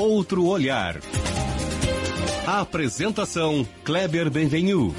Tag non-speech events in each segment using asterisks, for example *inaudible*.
Outro olhar. Apresentação Kleber Benvenu.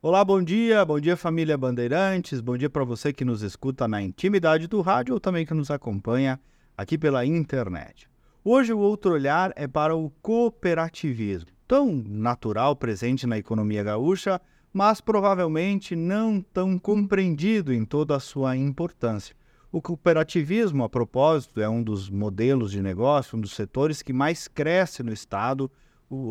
Olá, bom dia, bom dia família Bandeirantes, bom dia para você que nos escuta na intimidade do rádio ou também que nos acompanha aqui pela internet. Hoje o outro olhar é para o cooperativismo, tão natural presente na economia gaúcha, mas provavelmente não tão compreendido em toda a sua importância. O cooperativismo, a propósito, é um dos modelos de negócio, um dos setores que mais cresce no estado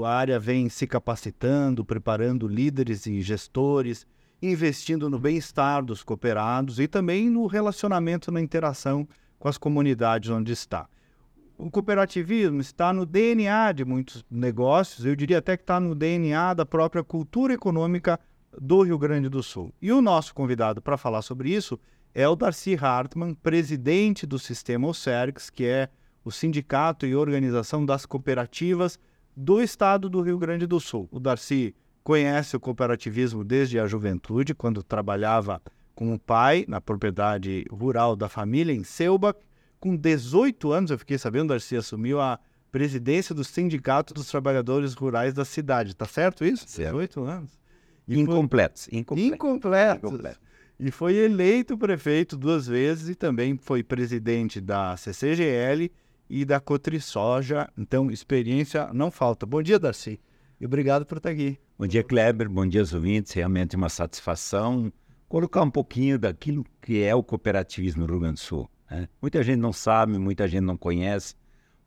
a área vem se capacitando, preparando líderes e gestores, investindo no bem-estar dos cooperados e também no relacionamento, na interação com as comunidades onde está. O cooperativismo está no DNA de muitos negócios, eu diria até que está no DNA da própria cultura econômica do Rio Grande do Sul. E o nosso convidado para falar sobre isso é o Darcy Hartmann, presidente do Sistema OCERGS, que é o Sindicato e Organização das Cooperativas do estado do Rio Grande do Sul. O Darcy conhece o cooperativismo desde a juventude, quando trabalhava com o pai na propriedade rural da família em Selbach. Com 18 anos, eu fiquei sabendo, o Darcy assumiu a presidência do Sindicato dos Trabalhadores Rurais da cidade. Tá certo isso? Certo. 18 anos. Incompletos. Incompletos. Incompletos. Incompletos. E foi eleito prefeito duas vezes e também foi presidente da CCGL e da Cotrisoja. Então, experiência não falta. Bom dia, Darcy. E obrigado por estar aqui. Bom dia, Kleber. Bom dia, ouvintes. Realmente uma satisfação colocar um pouquinho daquilo que é o cooperativismo no Rio Grande do Sul. Né? Muita gente não sabe, muita gente não conhece.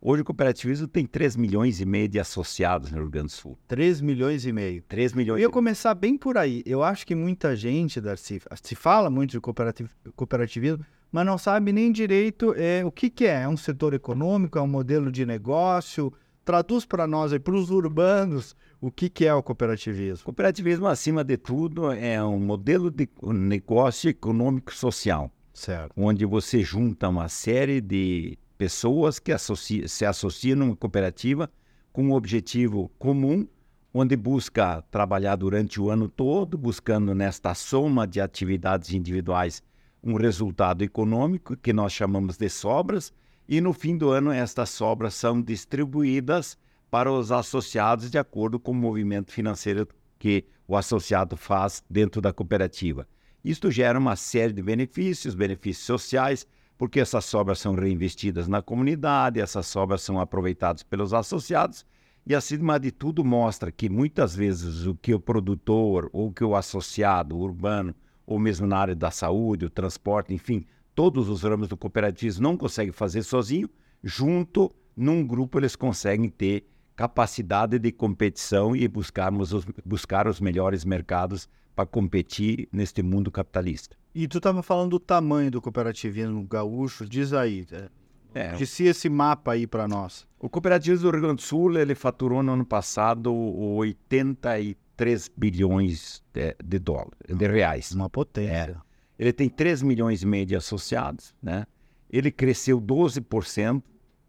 Hoje o cooperativismo tem 3 milhões e meio de associados no Rio Grande do Sul. 3 milhões e meio. 3 milhões. Eu ia começar bem por aí. Eu acho que muita gente, Darcy, se fala muito de cooperativismo, mas não sabe nem direito é, o que, que é. É um setor econômico, é um modelo de negócio. Traduz para nós, para os urbanos, o que, que é o cooperativismo. Cooperativismo, acima de tudo, é um modelo de negócio econômico social. Certo. Onde você junta uma série de pessoas que associa, se associam numa cooperativa com um objetivo comum, onde busca trabalhar durante o ano todo, buscando nesta soma de atividades individuais um resultado econômico que nós chamamos de sobras, e no fim do ano estas sobras são distribuídas para os associados de acordo com o movimento financeiro que o associado faz dentro da cooperativa. Isto gera uma série de benefícios, benefícios sociais, porque essas sobras são reinvestidas na comunidade, essas sobras são aproveitadas pelos associados e, acima de tudo, mostra que muitas vezes o que o produtor ou que o associado urbano ou mesmo na área da saúde, o transporte, enfim, todos os ramos do cooperativismo não conseguem fazer sozinho, junto num grupo eles conseguem ter capacidade de competição e buscarmos os, buscar os melhores mercados para competir neste mundo capitalista. E tu estava falando do tamanho do cooperativismo gaúcho, diz aí, é, Disse esse mapa aí para nós. O cooperativismo do Rio Grande do Sul ele faturou no ano passado 83 3 bilhões de, de dólares, de reais. Uma potência. É. Ele tem 3 milhões e meio de associados, né? Ele cresceu 12%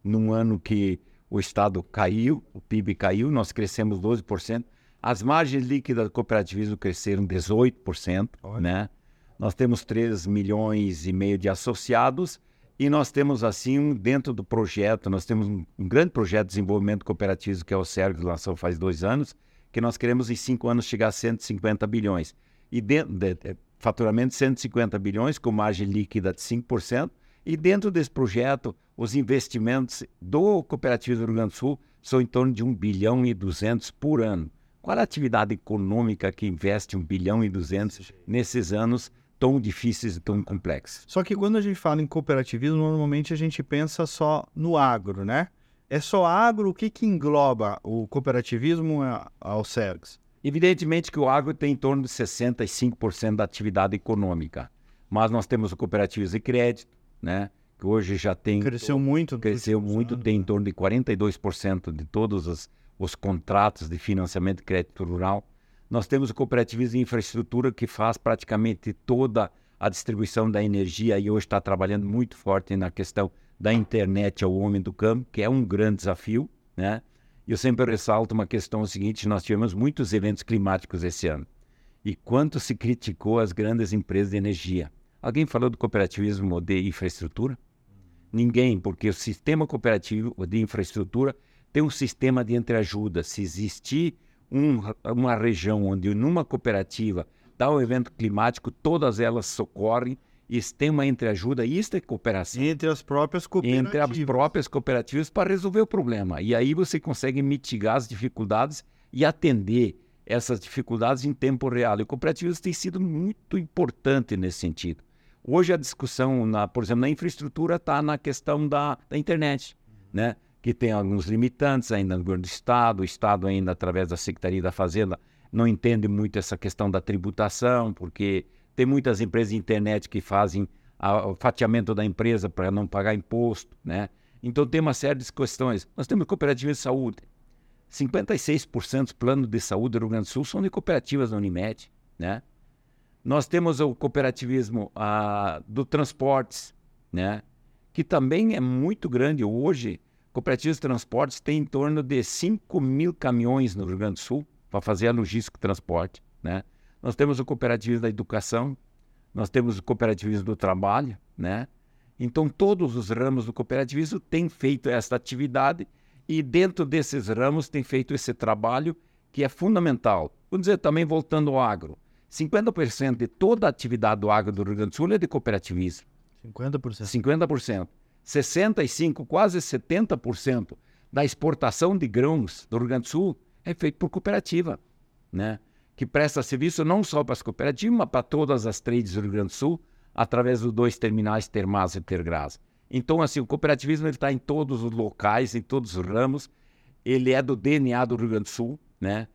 num ano que o Estado caiu, o PIB caiu, nós crescemos 12%. As margens líquidas do cooperativismo cresceram 18%, Olha. né? Nós temos 3 milhões e meio de associados e nós temos, assim, dentro do projeto, nós temos um, um grande projeto de desenvolvimento cooperativo que é o SERG, que lançou faz dois anos, que nós queremos em cinco anos chegar a 150 bilhões. E dentro de, de faturamento de 150 bilhões, com margem líquida de 5%, e dentro desse projeto, os investimentos do Cooperativo do Rio Grande do Sul são em torno de 1 bilhão e 200 por ano. Qual a atividade econômica que investe 1 bilhão e 200 nesses anos tão difíceis e tão complexos? Só que quando a gente fala em cooperativismo, normalmente a gente pensa só no agro, né? É só agro? O que, que engloba o cooperativismo ao SERGS? Evidentemente que o agro tem em torno de 65% da atividade econômica, mas nós temos o cooperativismo de crédito, né? que hoje já tem... Cresceu muito. Cresceu muito, anos, tem em né? torno de 42% de todos os, os contratos de financiamento de crédito rural. Nós temos o cooperativismo de infraestrutura que faz praticamente toda a distribuição da energia e hoje está trabalhando muito forte na questão da internet ao homem do campo, que é um grande desafio, né? Eu sempre ressalto uma questão seguinte: nós tivemos muitos eventos climáticos esse ano. E quanto se criticou as grandes empresas de energia? Alguém falou do cooperativismo de infraestrutura? Ninguém, porque o sistema cooperativo de infraestrutura tem um sistema de entreajuda. Se existir um, uma região onde numa cooperativa dá um evento climático, todas elas socorrem e tem uma entreajuda, isso é cooperação. Entre as próprias cooperativas. Entre as próprias cooperativas para resolver o problema. E aí você consegue mitigar as dificuldades e atender essas dificuldades em tempo real. E cooperativas têm sido muito importante nesse sentido. Hoje a discussão, na, por exemplo, na infraestrutura está na questão da, da internet, né? Que tem alguns limitantes ainda no governo do Estado, o Estado ainda, através da Secretaria da Fazenda, não entende muito essa questão da tributação, porque tem muitas empresas de internet que fazem a, o fatiamento da empresa para não pagar imposto, né? Então tem uma série de questões. Nós temos cooperativas de saúde. 56% dos planos de saúde do Rio Grande do Sul são de cooperativas da Unimed, né? Nós temos o cooperativismo ah, do transportes, né? Que também é muito grande hoje. Cooperativas de transportes têm em torno de 5 mil caminhões no Rio Grande do Sul para fazer a logística e transporte, né? Nós temos o cooperativismo da educação, nós temos o cooperativismo do trabalho, né? Então, todos os ramos do cooperativismo têm feito essa atividade e dentro desses ramos tem feito esse trabalho que é fundamental. Vamos dizer, também voltando ao agro, 50% de toda a atividade do agro do Rio Grande do Sul é de cooperativismo. 50%. 50%. 65%, quase 70% da exportação de grãos do Rio Grande do Sul é feito por cooperativa, né? que presta serviço não só para as cooperativas, mas para todas as trades do Rio Grande do Sul, através dos dois terminais Termas e Tergras. Então, assim, o cooperativismo está em todos os locais, em todos os ramos. Ele é do DNA do Rio Grande do Sul, né?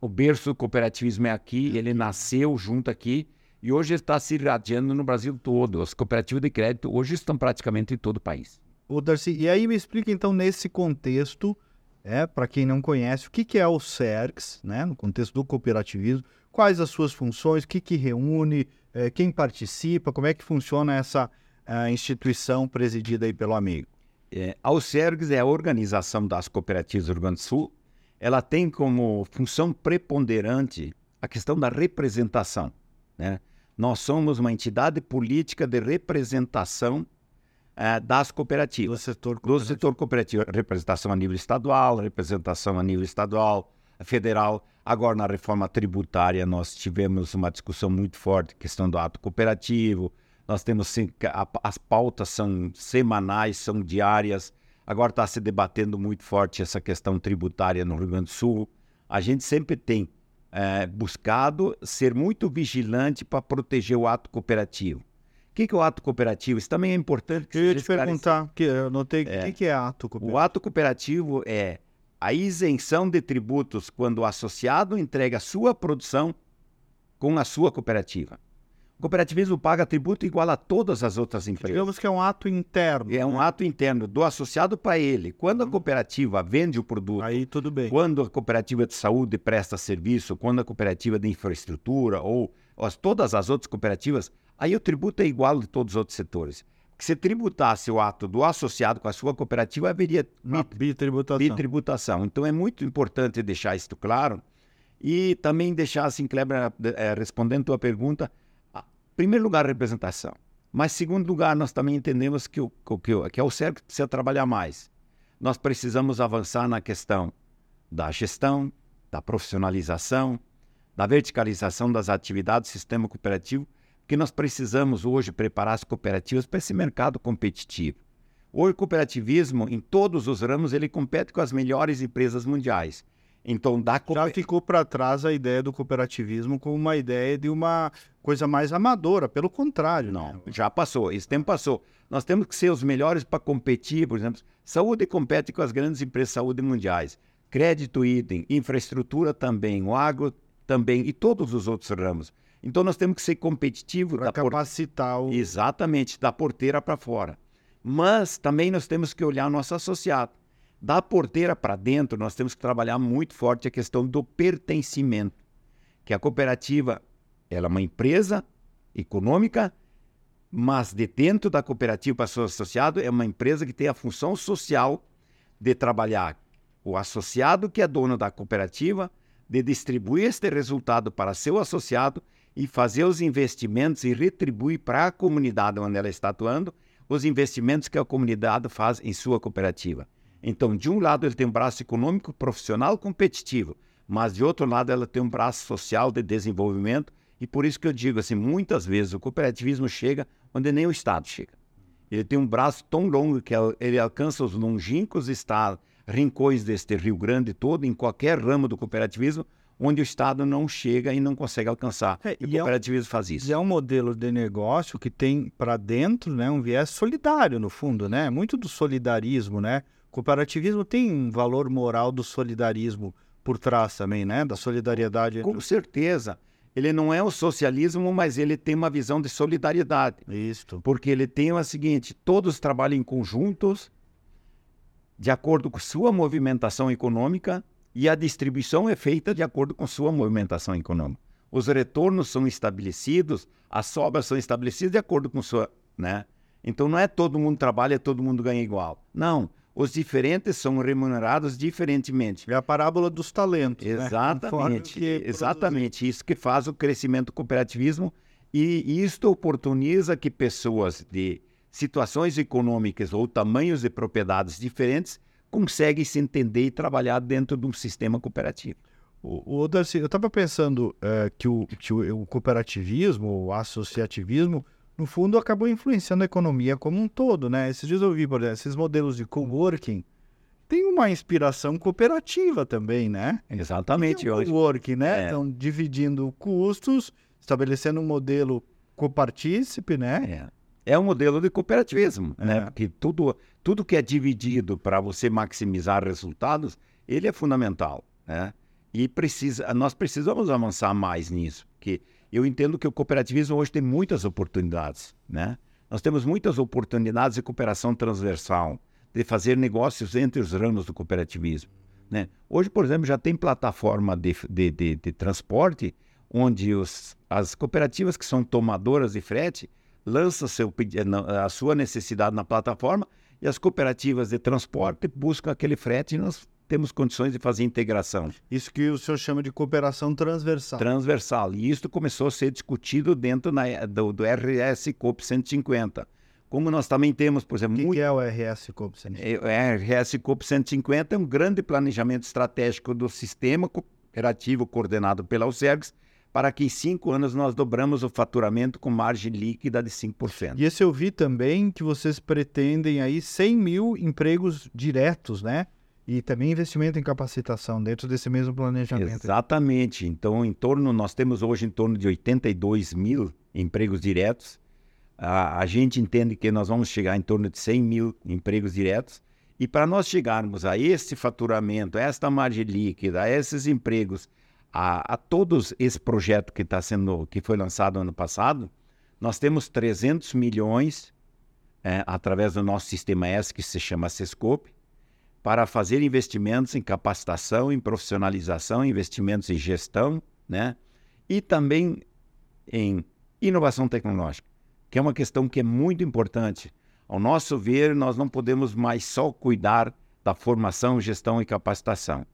O berço do cooperativismo é aqui, ele nasceu junto aqui e hoje está se irradiando no Brasil todo. As cooperativas de crédito hoje estão praticamente em todo o país. Ô, Darcy, e aí me explica então nesse contexto é, para quem não conhece, o que, que é o CERCS, né, no contexto do cooperativismo, quais as suas funções, o que, que reúne, é, quem participa, como é que funciona essa instituição presidida aí pelo amigo? É, a é a Organização das Cooperativas do Rio Grande do Sul. Ela tem como função preponderante a questão da representação. Né? Nós somos uma entidade política de representação é, das cooperativas. Do setor cooperativo. Do setor cooperativo. Representação a nível estadual, representação a nível estadual, federal. Agora, na reforma tributária, nós tivemos uma discussão muito forte, questão do ato cooperativo. Nós temos, as pautas são semanais, são diárias. Agora está se debatendo muito forte essa questão tributária no Rio Grande do Sul. A gente sempre tem é, buscado ser muito vigilante para proteger o ato cooperativo que, que é o ato cooperativo? Isso também é importante. Eu ia te perguntar, que eu notei, o é. que, que é ato cooperativo? O ato cooperativo é a isenção de tributos quando o associado entrega a sua produção com a sua cooperativa. O cooperativismo paga tributo igual a todas as outras empresas. Digamos que é um ato interno. É um né? ato interno do associado para ele. Quando a uhum. cooperativa vende o produto, aí tudo bem. Quando a cooperativa de saúde presta serviço, quando a cooperativa de infraestrutura ou, ou todas as outras cooperativas Aí o tributo é igual de todos os outros setores. Que se tributasse o ato do associado com a sua cooperativa, haveria bitributação. bitributação. Então é muito importante deixar isso claro e também deixar assim, Kleber, é, respondendo a tua pergunta, primeiro lugar, representação. Mas, segundo lugar, nós também entendemos que o, que, que é o certo que precisa trabalhar mais. Nós precisamos avançar na questão da gestão, da profissionalização, da verticalização das atividades do sistema cooperativo que nós precisamos hoje preparar as cooperativas para esse mercado competitivo. Hoje, o cooperativismo, em todos os ramos, ele compete com as melhores empresas mundiais. Então, dá Já ficou para trás a ideia do cooperativismo como uma ideia de uma coisa mais amadora, pelo contrário. Não, né? já passou, esse tempo passou. Nós temos que ser os melhores para competir, por exemplo, saúde compete com as grandes empresas de saúde mundiais, crédito idem, infraestrutura também, o agro também e todos os outros ramos. Então nós temos que ser competitivos. Para capacitar o... Exatamente, da porteira para fora. Mas também nós temos que olhar nosso associado. Da porteira para dentro, nós temos que trabalhar muito forte a questão do pertencimento. Que a cooperativa ela é uma empresa econômica, mas de dentro da cooperativa para seu associado é uma empresa que tem a função social de trabalhar o associado que é dono da cooperativa, de distribuir este resultado para seu associado e fazer os investimentos e retribuir para a comunidade onde ela está atuando os investimentos que a comunidade faz em sua cooperativa. Então, de um lado, ele tem um braço econômico, profissional, competitivo, mas de outro lado, ela tem um braço social de desenvolvimento. E por isso que eu digo assim, muitas vezes o cooperativismo chega onde nem o Estado chega. Ele tem um braço tão longo que ele alcança os longínquos estados, rincões deste Rio Grande todo, em qualquer ramo do cooperativismo, onde o Estado não chega e não consegue alcançar. É, e, o cooperativismo é faz isso. é um modelo de negócio que tem para dentro né, um viés solidário, no fundo, né? Muito do solidarismo, né? O cooperativismo tem um valor moral do solidarismo por trás também, né? Da solidariedade. Com certeza. Ele não é o socialismo, mas ele tem uma visão de solidariedade. Isso. Porque ele tem o seguinte: todos trabalham em conjuntos, de acordo com sua movimentação econômica, e a distribuição é feita de acordo com sua movimentação econômica. Os retornos são estabelecidos, as sobras são estabelecidas de acordo com sua, né? Então não é todo mundo trabalha, todo mundo ganha igual. Não, os diferentes são remunerados diferentemente. É a parábola dos talentos. Né? Exatamente, né? exatamente. Isso que faz o crescimento do cooperativismo e isto oportuniza que pessoas de situações econômicas ou tamanhos de propriedades diferentes conseguem se entender e trabalhar dentro de um sistema cooperativo. O, o Darcy, eu estava pensando é, que, o, que o, o cooperativismo, o associativismo, no fundo, acabou influenciando a economia como um todo, né? Esses dias eu vi, por exemplo, esses modelos de coworking tem uma inspiração cooperativa também, né? Exatamente. O coworking, né? É. Estão dividindo custos, estabelecendo um modelo copartícipe, né? É. é um modelo de cooperativismo, né? é. né? Porque tudo, tudo que é dividido para você maximizar resultados, ele é fundamental, né? E precisa, nós precisamos avançar mais nisso, porque eu entendo que o cooperativismo hoje tem muitas oportunidades, né? Nós temos muitas oportunidades de cooperação transversal, de fazer negócios entre os ramos do cooperativismo. Né? Hoje, por exemplo, já tem plataforma de, de, de, de transporte onde os, as cooperativas que são tomadoras de frete lançam seu, a sua necessidade na plataforma e as cooperativas de transporte buscam aquele frete nós temos condições de fazer integração. Isso que o senhor chama de cooperação transversal. Transversal. E isso começou a ser discutido dentro na, do, do RS COP 150. Como nós também temos, por exemplo... O que, muito... que é o RS COP 150? É, o RS COP 150 é um grande planejamento estratégico do sistema cooperativo coordenado pela UCERGS, para que em cinco anos nós dobramos o faturamento com margem líquida de 5%. E esse eu vi também que vocês pretendem aí 100 mil empregos diretos, né? E também investimento em capacitação dentro desse mesmo planejamento. Exatamente. Então, em torno, nós temos hoje em torno de 82 mil empregos diretos. A, a gente entende que nós vamos chegar em torno de 100 mil empregos diretos. E para nós chegarmos a esse faturamento, a esta margem líquida, a esses empregos, a, a todos esse projeto que está sendo, que foi lançado ano passado, nós temos 300 milhões é, através do nosso sistema S que se chama Sescope para fazer investimentos em capacitação, em profissionalização, investimentos em gestão, né? E também em inovação tecnológica, que é uma questão que é muito importante. Ao nosso ver, nós não podemos mais só cuidar da formação, gestão e capacitação.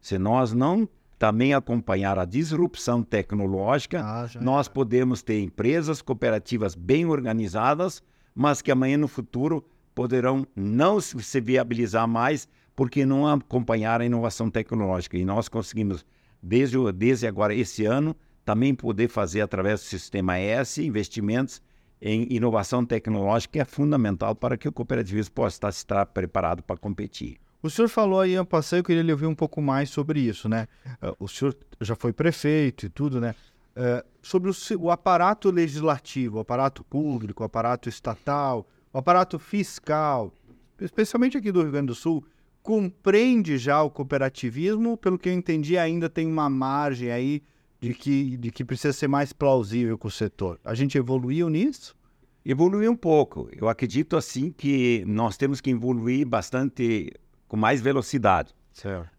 Se nós não também acompanhar a disrupção tecnológica, ah, nós é. podemos ter empresas cooperativas bem organizadas, mas que amanhã no futuro poderão não se viabilizar mais porque não acompanharam a inovação tecnológica. E nós conseguimos, desde, desde agora, esse ano, também poder fazer, através do Sistema S, investimentos em inovação tecnológica, que é fundamental para que o cooperativismo possa estar preparado para competir. O senhor falou aí, eu passei, eu queria lhe ouvir um pouco mais sobre isso, né? Eh, o senhor já foi prefeito e tudo, né? Uh, sobre o, o, aparato legislativo, o aparato público, o aparato estatal, o aparato fiscal, especialmente aqui do Rio Grande do Sul, compreende já o cooperativismo, pelo que eu entendi, ainda tem uma margem aí de que, de que precisa ser mais plausível com o setor. A gente evoluiu nisso? Evoluiu um pouco. Eu acredito assim que nós temos que evoluir bastante com mais velocidade.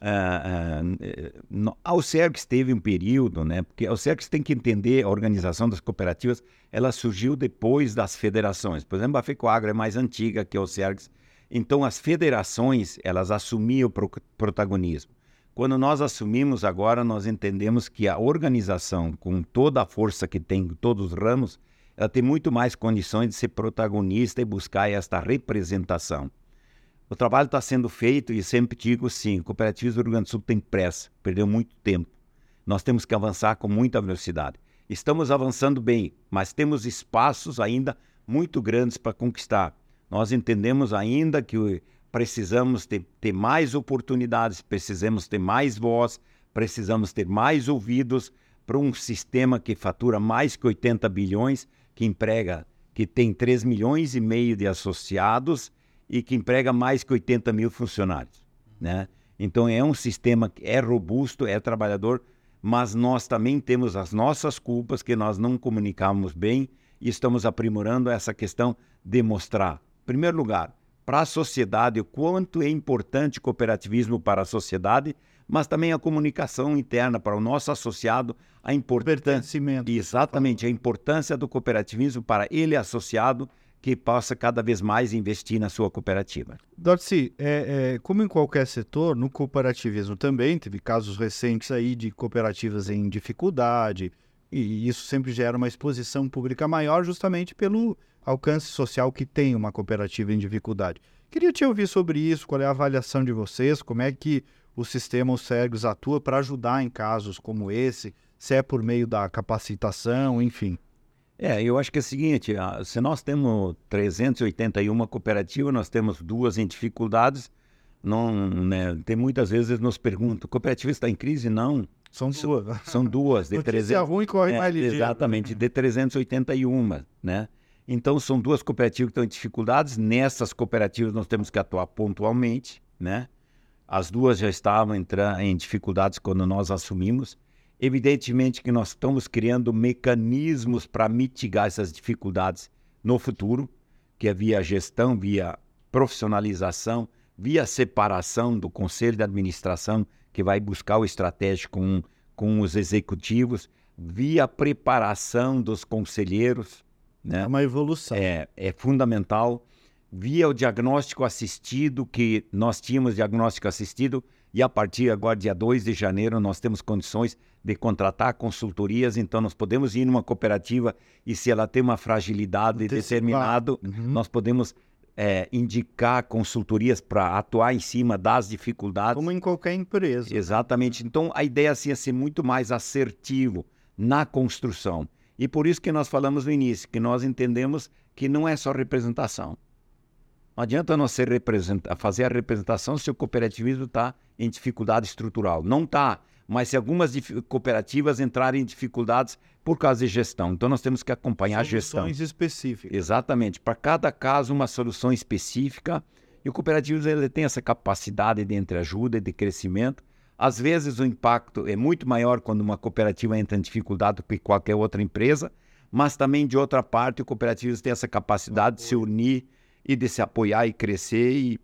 Uh, uh, a Ocergs teve um período, né? Porque a Ocergs tem que entender a organização das cooperativas, ela surgiu depois das federações. Por exemplo, a FECOAGRA é mais antiga que a Ocergs. Então, as federações, elas assumiam o pro protagonismo. Quando nós assumimos agora, nós entendemos que a organização, com toda a força que tem em todos os ramos, ela tem muito mais condições de ser protagonista e buscar esta representação. O trabalho está sendo feito e sempre digo sim, cooperativismo do Rio Grande do Sul tem pressa, perdeu muito tempo. Nós temos que avançar com muita velocidade. Estamos avançando bem, mas temos espaços ainda muito grandes para conquistar. Nós entendemos ainda que precisamos ter, ter mais oportunidades, precisamos ter mais voz, precisamos ter mais ouvidos para um sistema que fatura mais que 80 bilhões, que emprega, que tem 3 milhões e meio de associados e que emprega mais que 80 mil funcionários. Né? Então é um sistema que é robusto, é trabalhador, mas nós também temos as nossas culpas que nós não comunicamos bem e estamos aprimorando essa questão de mostrar, em primeiro lugar, para a sociedade o quanto é importante o cooperativismo para a sociedade, mas também a comunicação interna para o nosso associado, a importância, exatamente a importância do cooperativismo para ele associado que possa cada vez mais investir na sua cooperativa. Dorci, é, é, como em qualquer setor, no cooperativismo também teve casos recentes aí de cooperativas em dificuldade, e isso sempre gera uma exposição pública maior justamente pelo alcance social que tem uma cooperativa em dificuldade. Queria te ouvir sobre isso, qual é a avaliação de vocês, como é que o sistema Os Sergos atua para ajudar em casos como esse, se é por meio da capacitação, enfim. É, eu acho que é o seguinte, se nós temos 381 cooperativas, nós temos duas em dificuldades, não, né, tem muitas vezes nos perguntam, cooperativa está em crise? Não. São duas. *laughs* São duas. De Notícia 300, ruim corre é, mais ligeiro. Exatamente, de 381, né? Então, são duas cooperativas que estão em dificuldades. Nessas cooperativas, nós temos que atuar pontualmente, né? As duas já estavam entrando em dificuldades quando nós assumimos. Evidentemente que nós estamos criando mecanismos para mitigar essas dificuldades no futuro, que é via gestão, via profissionalização, via separação do conselho de administração, que vai buscar o estratégico com, com os executivos, via preparação dos conselheiros. Né? É uma evolução. É, é fundamental. Via o diagnóstico assistido, que nós tínhamos diagnóstico assistido, e a partir agora, dia 2 de janeiro, nós temos condições de contratar consultorias, então nós podemos ir numa cooperativa e se ela tem uma fragilidade determinada, uhum. nós podemos é, indicar consultorias para atuar em cima das dificuldades. Como em qualquer empresa. Exatamente. Então a ideia assim, é ser muito mais assertivo na construção. E por isso que nós falamos no início, que nós entendemos que não é só representação. Não adianta nós ser fazer a representação se o cooperativismo está em dificuldade estrutural. Não está, mas se algumas cooperativas entrarem em dificuldades por causa de gestão. Então nós temos que acompanhar Soluções a gestão. Soluções específicas. Exatamente. Para cada caso, uma solução específica. E o cooperativismo ele tem essa capacidade de entreajuda e de crescimento. Às vezes o impacto é muito maior quando uma cooperativa entra em dificuldade do que qualquer outra empresa, mas também de outra parte o cooperativismo tem essa capacidade de se unir e de se apoiar e crescer. E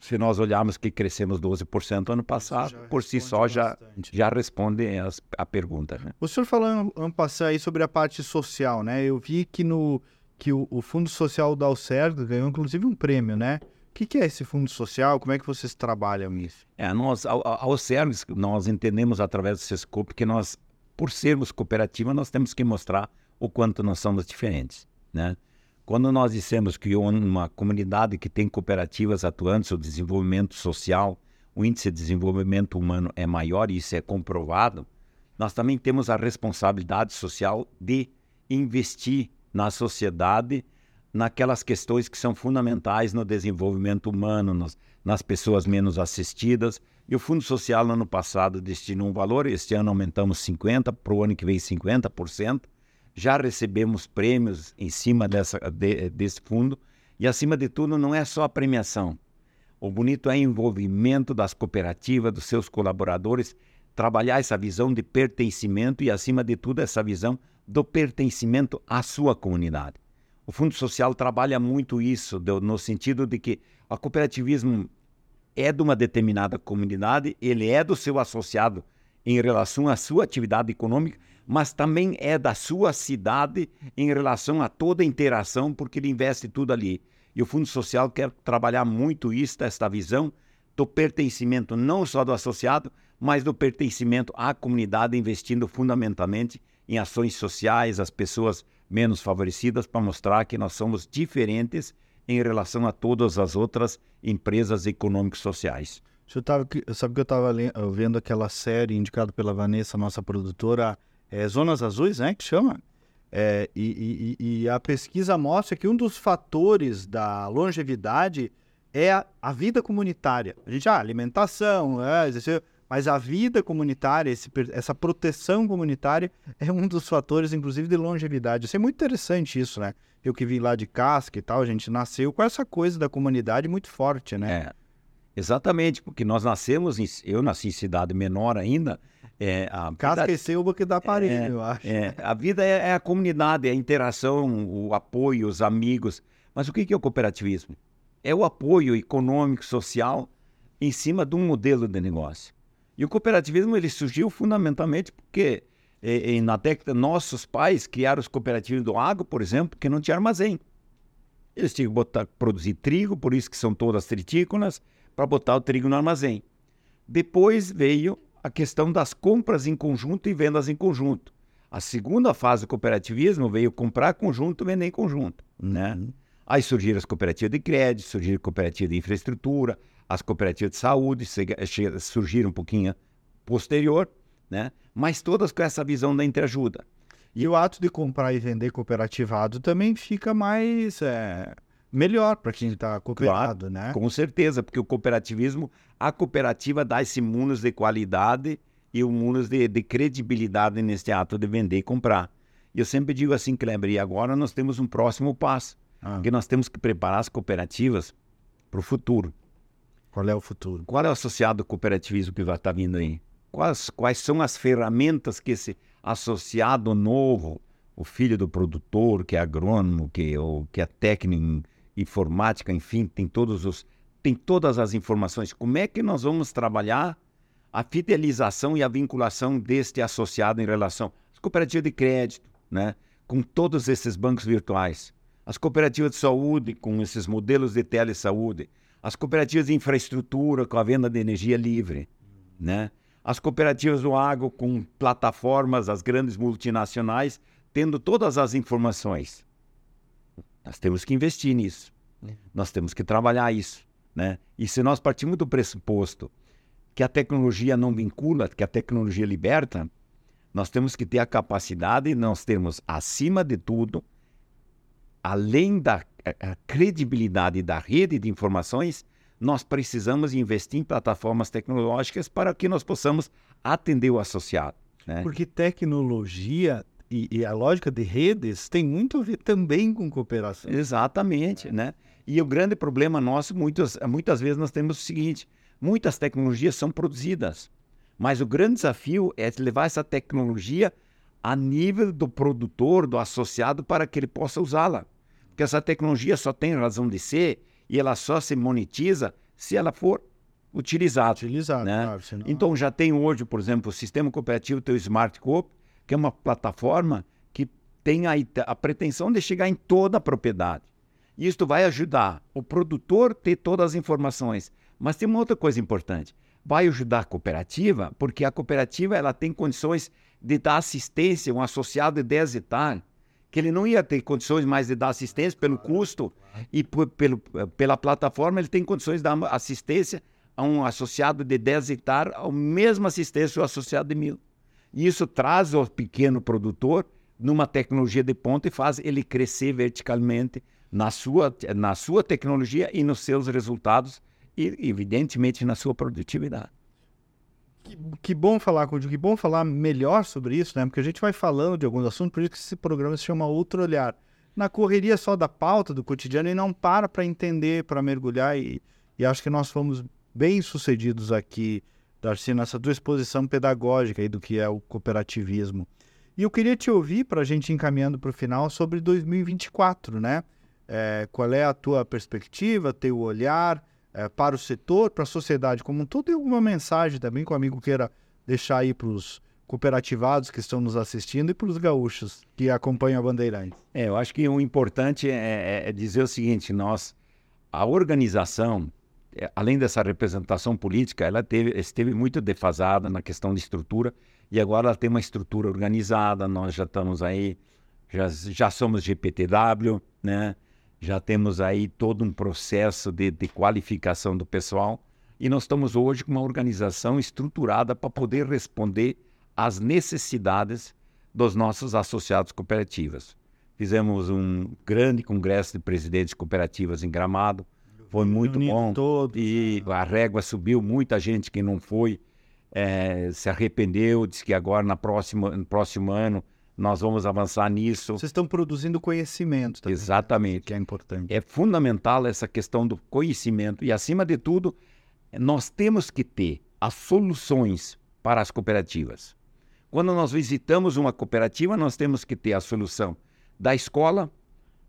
se nós olharmos que crescemos 12% ano passado, por si só já, já responde as, a pergunta. Né? O senhor falou ano passado aí sobre a parte social, né? Eu vi que, no, que o, o Fundo Social da Alcerdo ganhou inclusive um prêmio, né? O que, que, é esse fundo social? Como é que vocês trabalham nisso? É, nós, ao, ao nós entendemos através do Sescope que nós, por sermos cooperativa, nós temos que mostrar o quanto nós somos diferentes, né? Quando nós dissemos que uma comunidade que tem cooperativas atuantes, o desenvolvimento social, o índice de desenvolvimento humano é maior, e isso é comprovado, nós também temos a responsabilidade social de investir na sociedade naquelas questões que são fundamentais no desenvolvimento humano, nas, nas pessoas menos assistidas. E o Fundo Social, no ano passado, destinou um valor, este ano aumentamos 50%, para o ano que vem 50%, já recebemos prêmios em cima dessa, de, desse fundo. E, acima de tudo, não é só a premiação. O bonito é o envolvimento das cooperativas, dos seus colaboradores, trabalhar essa visão de pertencimento e, acima de tudo, essa visão do pertencimento à sua comunidade. O Fundo Social trabalha muito isso, no sentido de que o cooperativismo é de uma determinada comunidade, ele é do seu associado em relação à sua atividade econômica, mas também é da sua cidade em relação a toda a interação, porque ele investe tudo ali. E o Fundo Social quer trabalhar muito isso, esta visão do pertencimento não só do associado, mas do pertencimento à comunidade, investindo fundamentalmente em ações sociais, as pessoas menos favorecidas para mostrar que nós somos diferentes em relação a todas as outras empresas econômicas sociais. Eu tava, sabe que eu estava vendo aquela série indicada pela Vanessa, nossa produtora, é, Zonas Azuis, né, que chama? É, e, e, e, a pesquisa mostra que um dos fatores da longevidade é a, a vida comunitária. A gente, ah, alimentação, é, mas a vida comunitária, esse, essa proteção comunitária é um dos fatores, inclusive, de longevidade. Isso é muito interessante isso, né? Eu que vim lá de casca e tal, a gente nasceu com essa coisa da comunidade muito forte, né? É, exatamente, porque nós nascemos, em, eu nasci em cidade menor ainda. É, a casca e selva que dá parede, é, eu acho. É, a vida é, é, a comunidade, é a interação, o apoio, os amigos. Mas o que é o cooperativismo? É o apoio econômico, social, em cima de um modelo de negócio. E o cooperativismo ele surgiu fundamentalmente porque e, e na década nossos pais criaram os cooperativos do agro, por exemplo, que não tinha armazém. Eles tinham que botar, produzir trigo, por isso que são todas tritícolas, para botar o trigo no armazém. Depois veio a questão das compras em conjunto e vendas em conjunto. A segunda fase do cooperativismo veio comprar conjunto e vender em conjunto. Né? Uhum. Aí surgiram as cooperativas de crédito, surgiram cooperativas de infraestrutura, as cooperativas de saúde surgiram um pouquinho posterior, né? mas todas com essa visão da entreajuda. E o ato de comprar e vender cooperativado também fica mais é, melhor para quem está cooperado, claro, né? Com certeza, porque o cooperativismo, a cooperativa dá esse munus de qualidade e o munus de, de credibilidade nesse ato de vender e comprar. E eu sempre digo assim, Kleber, e agora nós temos um próximo passo, ah. que nós temos que preparar as cooperativas para o futuro. Qual é o futuro? Qual é o associado cooperativismo que vai estar tá vindo aí? Quais, quais são as ferramentas que esse associado novo, o filho do produtor, que é agrônomo, que, ou, que é técnico informática, enfim, tem todos os tem todas as informações. Como é que nós vamos trabalhar a fidelização e a vinculação deste associado em relação às cooperativas de crédito, né? com todos esses bancos virtuais, as cooperativas de saúde, com esses modelos de telesaúde, as cooperativas de infraestrutura com a venda de energia livre, né? As cooperativas do agro com plataformas, as grandes multinacionais, tendo todas as informações. Nós temos que investir nisso. Nós temos que trabalhar isso, né? E se nós partimos do pressuposto que a tecnologia não vincula, que a tecnologia liberta, nós temos que ter a capacidade, nós temos, acima de tudo, além da a credibilidade da rede de informações, nós precisamos investir em plataformas tecnológicas para que nós possamos atender o associado. Né? Porque tecnologia e, e, a lógica de redes tem muito a ver também com cooperação. Exatamente, né? E o grande problema nosso, muitas, muitas vezes nós temos o seguinte, muitas tecnologias são produzidas, mas o grande desafio é levar essa tecnologia a nível do produtor, do associado, para que ele possa usá-la. Porque essa tecnologia só tem razão de ser e ela só se monetiza se ela for utilizada. Utilizada, né? claro. Senão... Então já tem hoje, por exemplo, o sistema cooperativo teu Smart Coop, que é uma plataforma que tem a, a pretensão de chegar em toda a propriedade. E isso vai ajudar o produtor a ter todas as informações. Mas tem uma outra coisa importante. Vai ajudar a cooperativa, porque a cooperativa ela tem condições de dar assistência, um associado de 10 hectares que ele não ia ter condições mais de dar assistência pelo custo e pelo, pela plataforma, ele tem condições de dar assistência a um associado de 10 hectares, a mesma assistência o associado de mil. E isso traz o pequeno produtor numa tecnologia de ponta e faz ele crescer verticalmente na sua, na sua tecnologia e nos seus resultados e, evidentemente, na sua produtividade. Que, que, bom falar contigo, que bom falar melhor sobre isso, né? Porque a gente vai falando de alguns assuntos, por isso que esse programa se chama Outro Olhar. Na correria só da pauta do cotidiano e não para para entender, para mergulhar e, e acho que nós fomos bem sucedidos aqui, Darcy, nessa tua exposição pedagógica aí do que é o cooperativismo. E eu queria te ouvir para a gente encaminhando para o final sobre 2024, né? É, qual é a tua perspectiva, teu olhar? é, para o setor, para a sociedade como um todo, e alguma mensagem também que o amigo queira deixar aí para os cooperativados que estão nos assistindo e para os gaúchos que acompanham a Bandeirantes. É, eu acho que o importante é, é, é dizer o seguinte: nós, a organização, além dessa representação política, ela teve, esteve muito defasada na questão de estrutura e agora ela tem uma estrutura organizada. Nós já estamos aí já, já somos GPTW, né? já temos aí todo um processo de, de qualificação do pessoal e nós estamos hoje com uma organização estruturada para poder responder às necessidades dos nossos associados cooperativas. Fizemos um grande congresso de presidentes de cooperativas em Gramado, foi muito bom. Todos. E a régua subiu, muita gente que não foi é, se arrependeu, disse que agora na próxima, no próximo ano nós vamos avançar nisso. Vocês estão produzindo conhecimento também. Exatamente. Que é importante. É fundamental essa questão do conhecimento e, acima de tudo, nós temos que ter as soluções para as cooperativas. Quando nós visitamos uma cooperativa, nós temos que ter a solução da escola,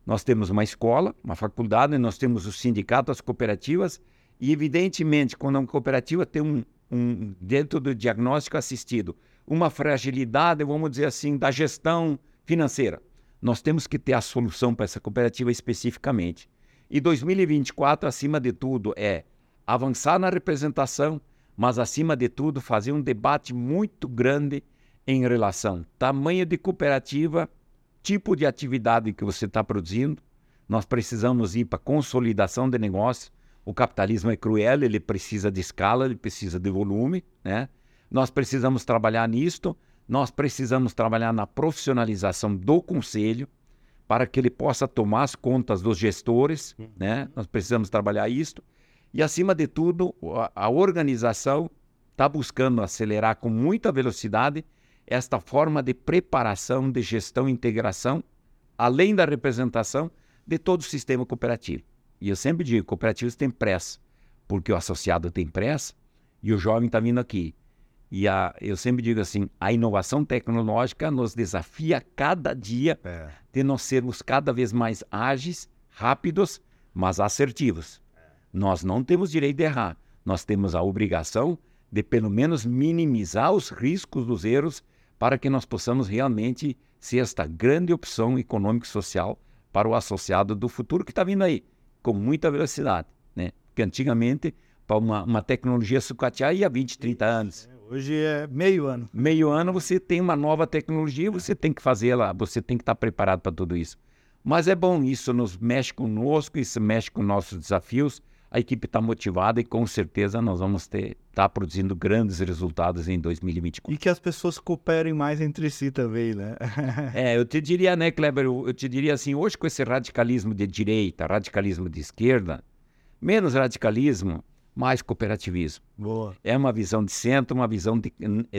nós temos uma escola, uma faculdade, nós temos o sindicato, as cooperativas, e evidentemente, quando uma cooperativa tem um, um dentro do diagnóstico assistido, uma fragilidade, vamos dizer assim, da gestão financeira. Nós temos que ter a solução para essa cooperativa especificamente. E 2024, acima de tudo, é avançar na representação, mas acima de tudo, fazer um debate muito grande em relação tamanho de cooperativa, tipo de atividade que você está produzindo. Nós precisamos ir para consolidação de negócio. O capitalismo é cruel, ele precisa de escala, ele precisa de volume, né? Nós precisamos trabalhar nisto, nós precisamos trabalhar na profissionalização do conselho para que ele possa tomar as contas dos gestores, uhum. né? Nós precisamos trabalhar isto. E, acima de tudo, a, a organização está buscando acelerar com muita velocidade esta forma de preparação, de gestão e integração, além da representação de todo o sistema cooperativo. E eu sempre digo, cooperativas têm pressa, porque o associado tem pressa e o jovem está vindo aqui. E a, eu sempre digo assim, a inovação tecnológica nos desafia cada dia é. de nós sermos cada vez mais ágeis, rápidos, mas assertivos. É. Nós não temos direito de errar. Nós temos a obrigação de pelo menos minimizar os riscos dos erros para que nós possamos realmente ser esta grande opção econômico-social para o associado do futuro que está vindo aí, com muita velocidade. Né? Porque antigamente, para uma, uma tecnologia sucatear, ia 20, 30 anos. Hoje é meio ano. Meio ano você tem uma nova tecnologia, você tem que fazê-la, você tem que estar preparado para tudo isso. Mas é bom, isso nos mexe conosco, isso mexe com nossos desafios. A equipe está motivada e com certeza nós vamos estar tá produzindo grandes resultados em 2024. E que as pessoas cooperem mais entre si também, né? é, eu te diria, né, Kleber, eu te diria assim, hoje com esse radicalismo de direita, radicalismo de esquerda, menos radicalismo, mais cooperativismo. Boa. É uma visão de centro, uma visão de,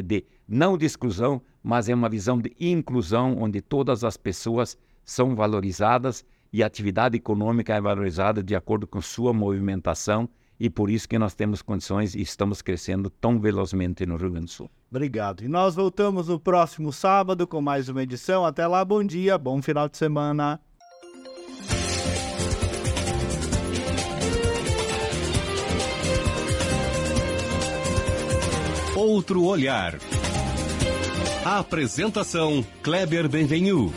de não de exclusão, mas é uma visão de inclusão, onde todas as pessoas são valorizadas e a atividade econômica é valorizada de acordo com sua movimentação e por isso que nós temos condições e estamos crescendo tão velozmente no Rio Grande do Sul. Obrigado. E nós voltamos no próximo sábado com mais uma edição. Até lá, bom dia, bom final de semana. Outro olhar. A apresentação Kleber Benvenu.